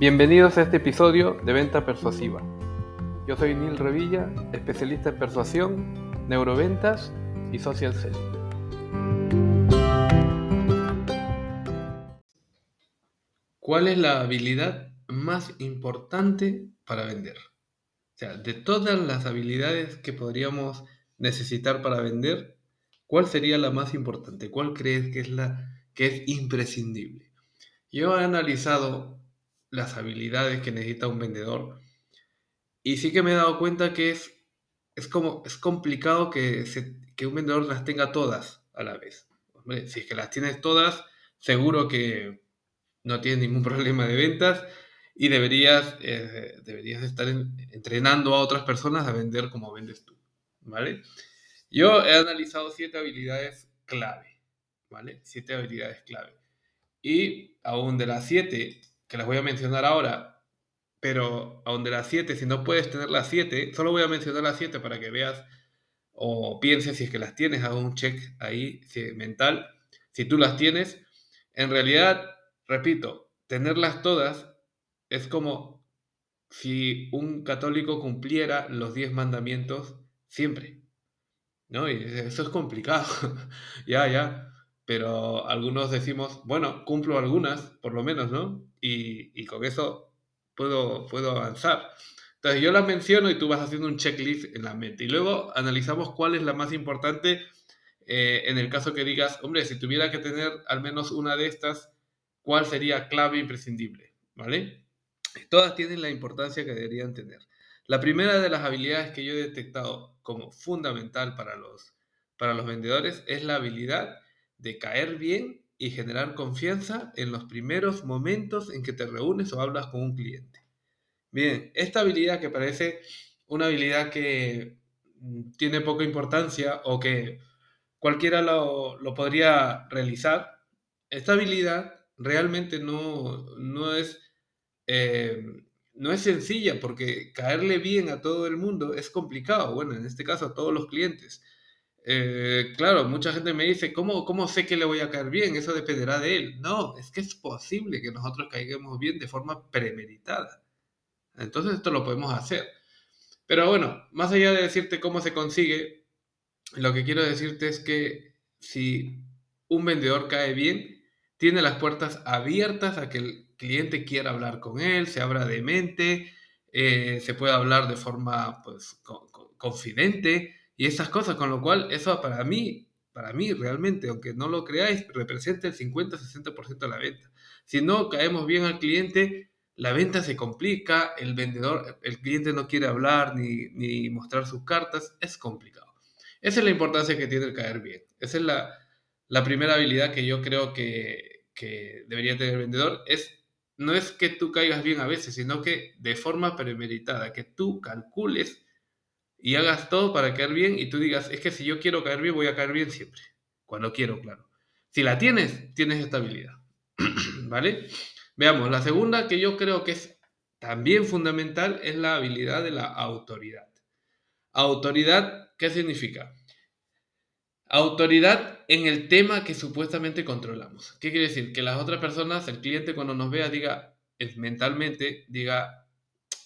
Bienvenidos a este episodio de Venta Persuasiva. Yo soy Neil Revilla, especialista en persuasión, neuroventas y social selling. ¿Cuál es la habilidad más importante para vender? O sea, de todas las habilidades que podríamos necesitar para vender, ¿cuál sería la más importante? ¿Cuál crees que es la que es imprescindible? Yo he analizado las habilidades que necesita un vendedor. Y sí que me he dado cuenta que es, es como es complicado que, que un vendedor las tenga todas a la vez. si es que las tienes todas, seguro que no tienes ningún problema de ventas y deberías, eh, deberías estar entrenando a otras personas a vender como vendes tú. ¿Vale? Yo he analizado siete habilidades clave. ¿Vale? Siete habilidades clave. Y aún de las siete, que las voy a mencionar ahora, pero aún de las 7, si no puedes tener las 7, solo voy a mencionar las 7 para que veas o pienses si es que las tienes, hago un check ahí mental. Si tú las tienes, en realidad, repito, tenerlas todas es como si un católico cumpliera los 10 mandamientos siempre. ¿No? Eso es complicado. ya, ya. Pero algunos decimos, bueno, cumplo algunas, por lo menos, ¿no? y, con eso puedo, puedo avanzar. Entonces yo las menciono y tú vas haciendo un checklist en la mente. Y luego analizamos cuál es la más importante eh, en el caso que digas, hombre, si tuviera que tener al menos una de estas, ¿cuál sería clave imprescindible? ¿Vale? Todas tienen la importancia que deberían tener. La primera de las habilidades que yo he detectado como fundamental para los, para los vendedores es la habilidad de caer bien y generar confianza en los primeros momentos en que te reúnes o hablas con un cliente. Bien, esta habilidad que parece una habilidad que mm, tiene poca importancia o que cualquiera lo, podría realizar, esta habilidad realmente no, no, es, eh, no es sencilla porque caerle bien a todo el mundo es complicado, bueno, en este caso a todos los clientes. Eh, claro, mucha gente me dice, ¿cómo, ¿cómo sé que le voy a caer bien? Eso dependerá de él. No, es que es posible que nosotros caigamos bien de forma premeditada. Entonces esto lo podemos hacer. Pero bueno, más allá de decirte cómo se consigue, lo que quiero decirte es que si un vendedor cae bien, tiene las puertas abiertas a que el cliente quiera hablar con él, se abra de mente, eh, se pueda hablar de forma pues, confidente y esas cosas, con lo cual eso para mí, para mí realmente, aunque no lo creáis, representa el 50-60% de la venta. Si no caemos bien al cliente, la venta se complica, el vendedor, el cliente no quiere hablar ni, ni mostrar sus cartas, es complicado. Esa es la importancia que tiene el caer bien. Esa es la, la primera habilidad que yo creo que, que debería tener el vendedor. Es, no es que tú caigas bien a veces, sino que de forma premeditada, que tú calcules y hagas todo para caer bien y tú digas, es que si yo quiero caer bien, voy a caer bien siempre. Cuando quiero, claro. Si la tienes, tienes estabilidad. ¿Vale? Veamos, la segunda que yo creo que es también fundamental es la habilidad de la autoridad. Autoridad, ¿qué significa? Autoridad en el tema que supuestamente controlamos. ¿Qué quiere decir? Que las otras personas, el cliente cuando nos vea, diga, mentalmente, diga,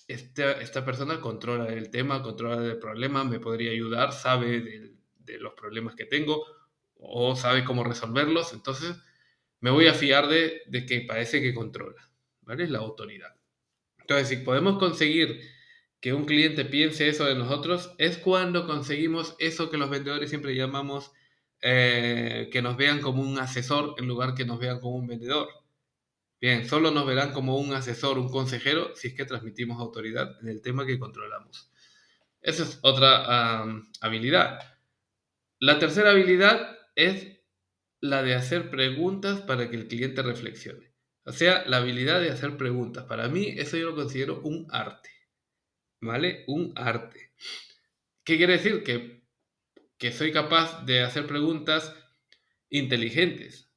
esta, persona controla el tema, controla el problema, me podría ayudar, sabe de, los problemas que tengo o sabe cómo resolverlos, entonces me voy a fiar de, de que parece que controla, ¿vale? Es la autoridad. Entonces, si podemos conseguir que un cliente piense eso de nosotros, es cuando conseguimos eso que los vendedores siempre llamamos eh, que nos vean como un asesor en lugar que nos vean como un vendedor. Bien, solo nos verán como un asesor, un consejero, si es que transmitimos autoridad en el tema que controlamos. Esa es otra habilidad. La tercera habilidad es la de hacer preguntas para que el cliente reflexione. O sea, la habilidad de hacer preguntas. Para mí eso yo lo considero un arte. ¿Vale? Un arte. ¿Qué quiere decir? Que, que soy capaz de hacer preguntas inteligentes.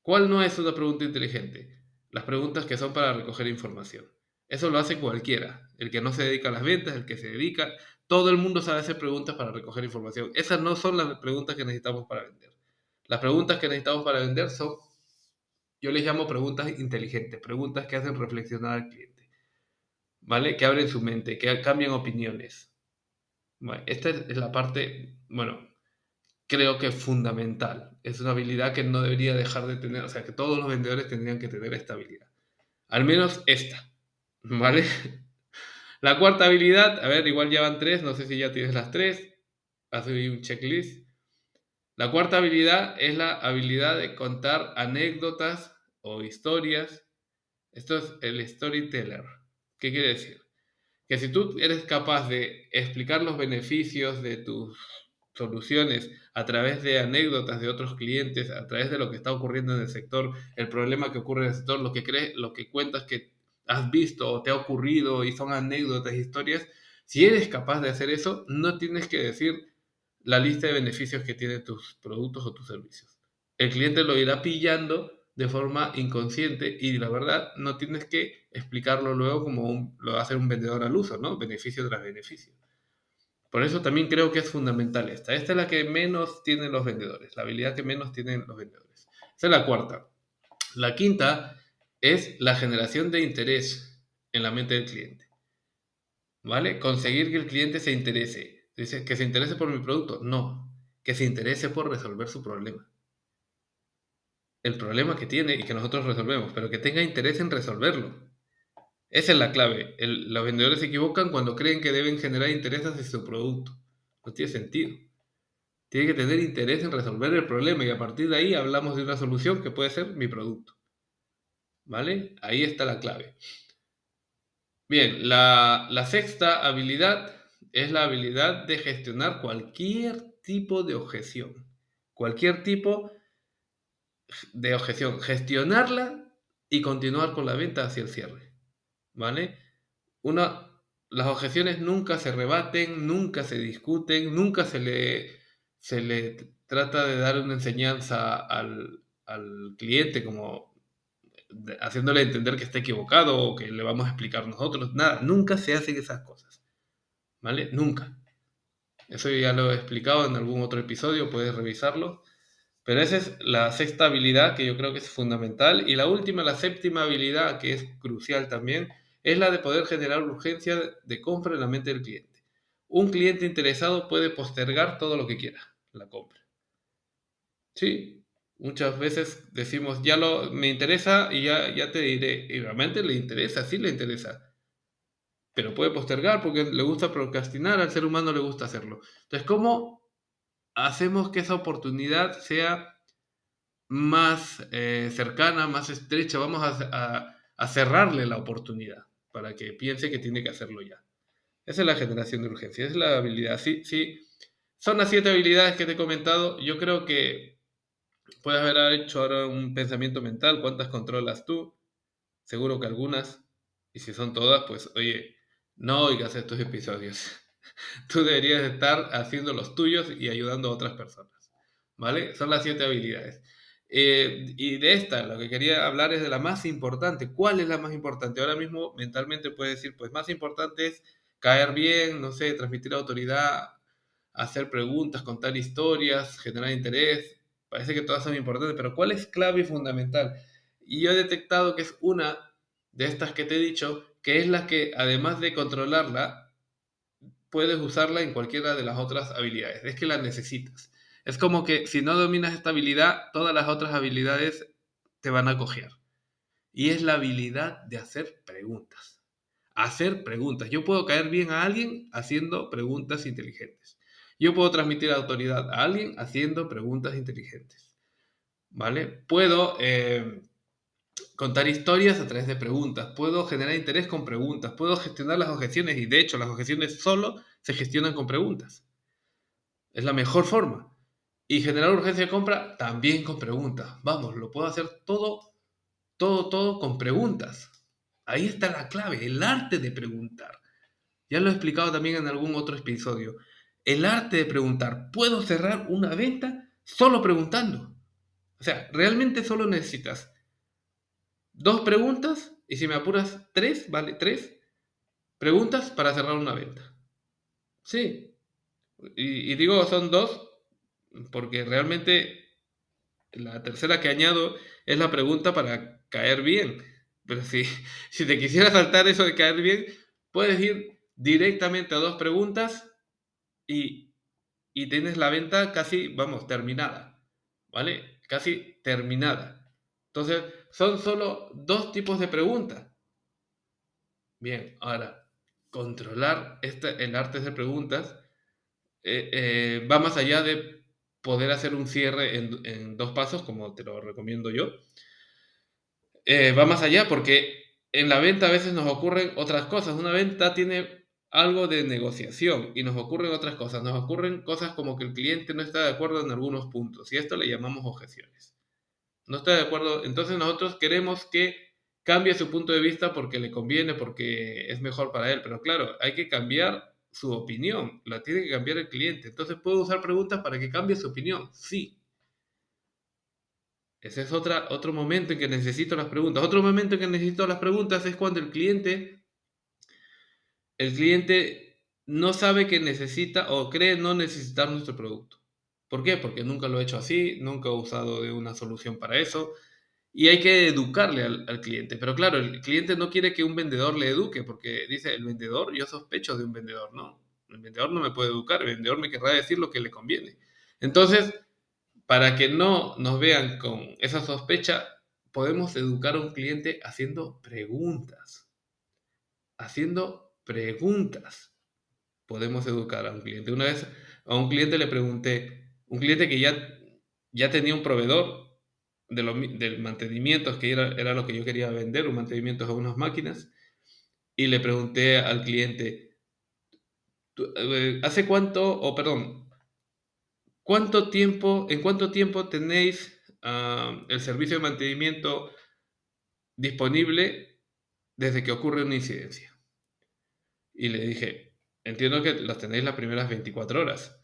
¿Cuál no es una pregunta inteligente? Las preguntas que son para recoger información. Eso lo hace cualquiera, el que no se dedica a las ventas, el que se dedica, todo el mundo sabe hacer preguntas para recoger información. Esas no son las preguntas que necesitamos para vender. Las preguntas que necesitamos para vender son Yo les llamo preguntas inteligentes, preguntas que hacen reflexionar al cliente, ¿vale? Que abren su mente, que cambian opiniones. esta es la parte, bueno, creo que es fundamental. Es una habilidad que no debería dejar de tener, o sea, que todos los vendedores tendrían que tener esta habilidad. Al menos esta, ¿vale? La cuarta habilidad, a ver, igual ya van tres, no sé si ya tienes las tres, haz un checklist. La cuarta habilidad es la habilidad de contar anécdotas o historias. Esto es el storyteller. ¿Qué quiere decir? Que si tú eres capaz de explicar los beneficios de tus soluciones a través de anécdotas de otros clientes, a través de lo que está ocurriendo en el sector, el problema que ocurre en el sector, lo que crees, lo que cuentas que has visto o te ha ocurrido y son anécdotas, historias, si eres capaz de hacer eso, no tienes que decir la lista de beneficios que tienen tus productos o tus servicios. El cliente lo irá pillando de forma inconsciente y la verdad no tienes que explicarlo luego como lo va a hacer un vendedor al uso, ¿no? Beneficio tras beneficio. Por eso también creo que es fundamental esta. Esta es la que menos tienen los vendedores, la habilidad que menos tienen los vendedores. Esa es la cuarta. La quinta es la generación de interés en la mente del cliente. ¿Vale? Conseguir que el cliente se interese. Dice, que se interese por mi producto. No, que se interese por resolver su problema. El problema que tiene y que nosotros resolvemos, pero que tenga interés en resolverlo. Esa es la clave. los vendedores se equivocan cuando creen que deben generar interés hacia su producto. No tiene sentido. Tiene que tener interés en resolver el problema y a partir de ahí hablamos de una solución que puede ser mi producto. ¿Vale? Ahí está la clave. Bien, la, sexta habilidad es la habilidad de gestionar cualquier tipo de objeción. Cualquier tipo de objeción. Gestionarla y continuar con la venta hacia el cierre. ¿Vale? Una, las objeciones nunca se rebaten, nunca se discuten, nunca se le, se le trata de dar una enseñanza al, al cliente como haciéndole entender que está equivocado o que le vamos a explicar nosotros. Nada, nunca se hacen esas cosas. ¿Vale? Nunca. Eso ya lo he explicado en algún otro episodio, puedes revisarlo. Pero esa es la sexta habilidad que yo creo que es fundamental. Y la última, la séptima habilidad que es crucial también, es la de poder generar urgencia de compra en la mente del cliente. Un cliente interesado puede postergar todo lo que quiera, la compra. Sí, Muchas veces decimos, ya lo, me interesa y ya, ya te diré, y realmente le interesa, sí le interesa, pero puede postergar porque le gusta procrastinar, al ser humano le gusta hacerlo. Entonces, ¿cómo hacemos que esa oportunidad sea más eh, cercana, más estrecha? Vamos a, a cerrarle la oportunidad para que piense que tiene que hacerlo ya. Esa es la generación de urgencia, es la habilidad. Sí, sí, son las siete habilidades que te he comentado. Yo creo que Puedes haber hecho ahora un pensamiento mental, ¿cuántas controlas tú? Seguro que algunas. Y si son todas, pues oye, no oigas estos episodios. Tú deberías estar haciendo los tuyos y ayudando a otras personas. ¿Vale? Son las siete habilidades. Eh, y de esta, lo que quería hablar es de la más importante. ¿Cuál es la más importante? Ahora mismo mentalmente puedes decir, pues más importante es caer bien, no sé, transmitir autoridad, hacer preguntas, contar historias, generar interés, Parece que todas son importantes, pero ¿cuál es clave y fundamental? Y yo he detectado que es una de estas que te he dicho, que es la que además de controlarla, puedes usarla en cualquiera de las otras habilidades. Es que la necesitas. Es como que si no dominas esta habilidad, todas las otras habilidades te van a coger. Y es la habilidad de hacer preguntas. Hacer preguntas. Yo puedo caer bien a alguien haciendo preguntas inteligentes. Yo puedo transmitir autoridad a alguien haciendo preguntas inteligentes. ¿Vale? Puedo eh, contar historias a través de preguntas. Puedo generar interés con preguntas. Puedo gestionar las objeciones y de hecho las objeciones solo se gestionan con preguntas. Es la mejor forma. Y generar urgencia de compra también con preguntas. Vamos, lo puedo hacer todo, todo, todo con preguntas. Ahí está la clave, el arte de preguntar. Ya lo he explicado también en algún otro episodio el arte de preguntar. Puedo cerrar una venta solo preguntando. O sea, realmente solo necesitas dos preguntas y si me apuras tres, ¿vale? Tres preguntas para cerrar una venta. Sí. Y, digo son dos porque realmente la tercera que añado es la pregunta para caer bien. Pero si, si te quisiera saltar eso de caer bien, puedes ir directamente a dos preguntas y, y tienes la venta casi, vamos, terminada. ¿Vale? Casi terminada. Entonces, son solo dos tipos de preguntas. Bien, ahora, controlar este, el arte de preguntas eh, eh, va más allá de poder hacer un cierre en, dos pasos, como te lo recomiendo yo. Eh, va más allá porque en la venta a veces nos ocurren otras cosas. Una venta tiene algo de negociación y nos ocurren otras cosas. Nos ocurren cosas como que el cliente no está de acuerdo en algunos puntos y esto le llamamos objeciones. No está de acuerdo, entonces nosotros queremos que cambie su punto de vista porque le conviene, porque es mejor para él, pero claro, hay que cambiar su opinión, la tiene que cambiar el cliente. Entonces, ¿puedo usar preguntas para que cambie su opinión? Sí. Ese es otro momento en que necesito las preguntas. Otro momento en que necesito las preguntas es cuando el cliente, el cliente no sabe que necesita o cree no necesitar nuestro producto. ¿Por qué? Porque nunca lo he hecho así, nunca he usado de una solución para eso. Y hay que educarle al, al, cliente. Pero claro, el cliente no quiere que un vendedor le eduque, porque dice, el vendedor, yo sospecho de un vendedor, ¿no? El vendedor no me puede educar, el vendedor me querrá decir lo que le conviene. Entonces, para que no nos vean con esa sospecha, podemos educar a un cliente haciendo preguntas. Haciendo preguntas. Podemos educar a un cliente. Una vez a un cliente le pregunté, un cliente que ya, ya tenía un proveedor de del mantenimiento, que era, lo que yo quería vender, un mantenimiento a unas máquinas, y le pregunté al cliente, eh, ¿hace cuánto, o perdón, cuánto tiempo, en cuánto tiempo tenéis uh, el servicio de mantenimiento disponible desde que ocurre una incidencia? Y le dije, entiendo que las tenéis las primeras 24 horas.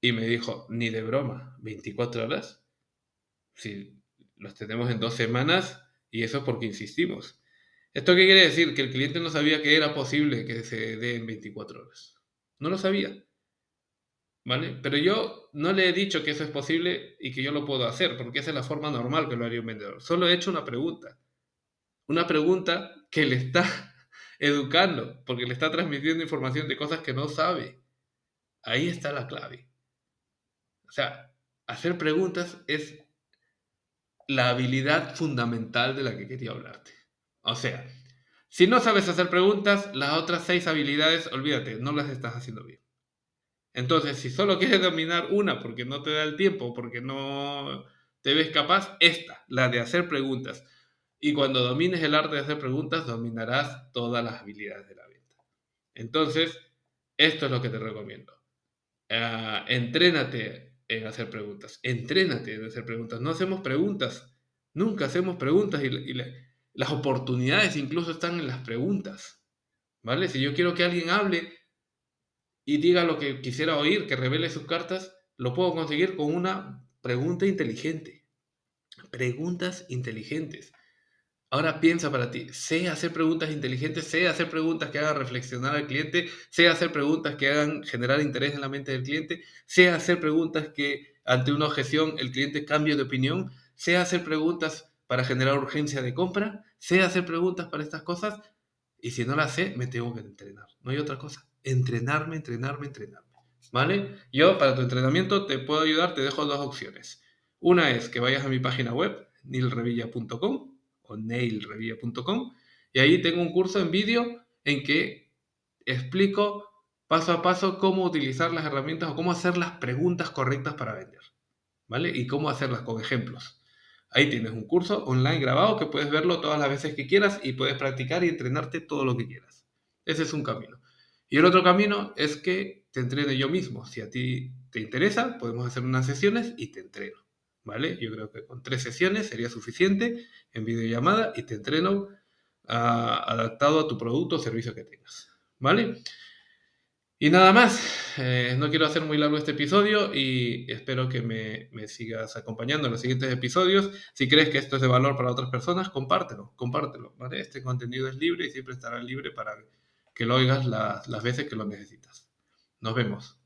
Y me dijo, ni de broma, 24 horas. Si los tenemos en dos semanas y eso es porque insistimos. ¿Esto qué quiere decir? Que el cliente no sabía que era posible que se dé en 24 horas. No lo sabía. ¿Vale? Pero yo no le he dicho que eso es posible y que yo lo puedo hacer, porque esa es la forma normal que lo haría un vendedor. Solo he hecho una pregunta. Una pregunta que le está educando, porque le está transmitiendo información de cosas que no sabe. Ahí está la clave. O sea, hacer preguntas es la habilidad fundamental de la que quería hablarte. O sea, si no sabes hacer preguntas, las otras seis habilidades, olvídate, no las estás haciendo bien. Entonces, si solo quieres dominar una porque no te da el tiempo, porque no te ves capaz, esta, la de hacer preguntas. Y cuando domines el arte de hacer preguntas, dominarás todas las habilidades de la venta. Entonces, esto es lo que te recomiendo. Uh, entrénate en hacer preguntas. Entrénate en hacer preguntas. No hacemos preguntas. Nunca hacemos preguntas y, las oportunidades incluso están en las preguntas. ¿Vale? Si yo quiero que alguien hable y diga lo que quisiera oír, que revele sus cartas, lo puedo conseguir con una pregunta inteligente. Preguntas inteligentes. Ahora piensa para ti, sé hacer preguntas inteligentes, sé hacer preguntas que hagan reflexionar al cliente, sé hacer preguntas que hagan generar interés en la mente del cliente, sé hacer preguntas que ante una objeción el cliente cambie de opinión, sé hacer preguntas para generar urgencia de compra, sé hacer preguntas para estas cosas y si no las sé, me tengo que entrenar. No hay otra cosa. Entrenarme, entrenarme, entrenarme. ¿Vale? Yo para tu entrenamiento te puedo ayudar, te dejo dos opciones. Una es que vayas a mi página web, nilrevilla.com nailrevilla.com y ahí tengo un curso en vídeo en que explico paso a paso cómo utilizar las herramientas o cómo hacer las preguntas correctas para vender, ¿vale? Y cómo hacerlas con ejemplos. Ahí tienes un curso online grabado que puedes verlo todas las veces que quieras y puedes practicar y entrenarte todo lo que quieras. Ese es un camino. Y el otro camino es que te entrene yo mismo. Si a ti te interesa, podemos hacer unas sesiones y te entreno. ¿Vale? Yo creo que con tres sesiones sería suficiente en videollamada y te entreno ah, adaptado a tu producto o servicio que tengas, ¿vale? Y nada más, eh, no quiero hacer muy largo este episodio y espero que me, me, sigas acompañando en los siguientes episodios. Si crees que esto es de valor para otras personas, compártelo, compártelo, ¿vale? Este contenido es libre y siempre estará libre para que lo oigas las, las veces que lo necesitas. Nos vemos.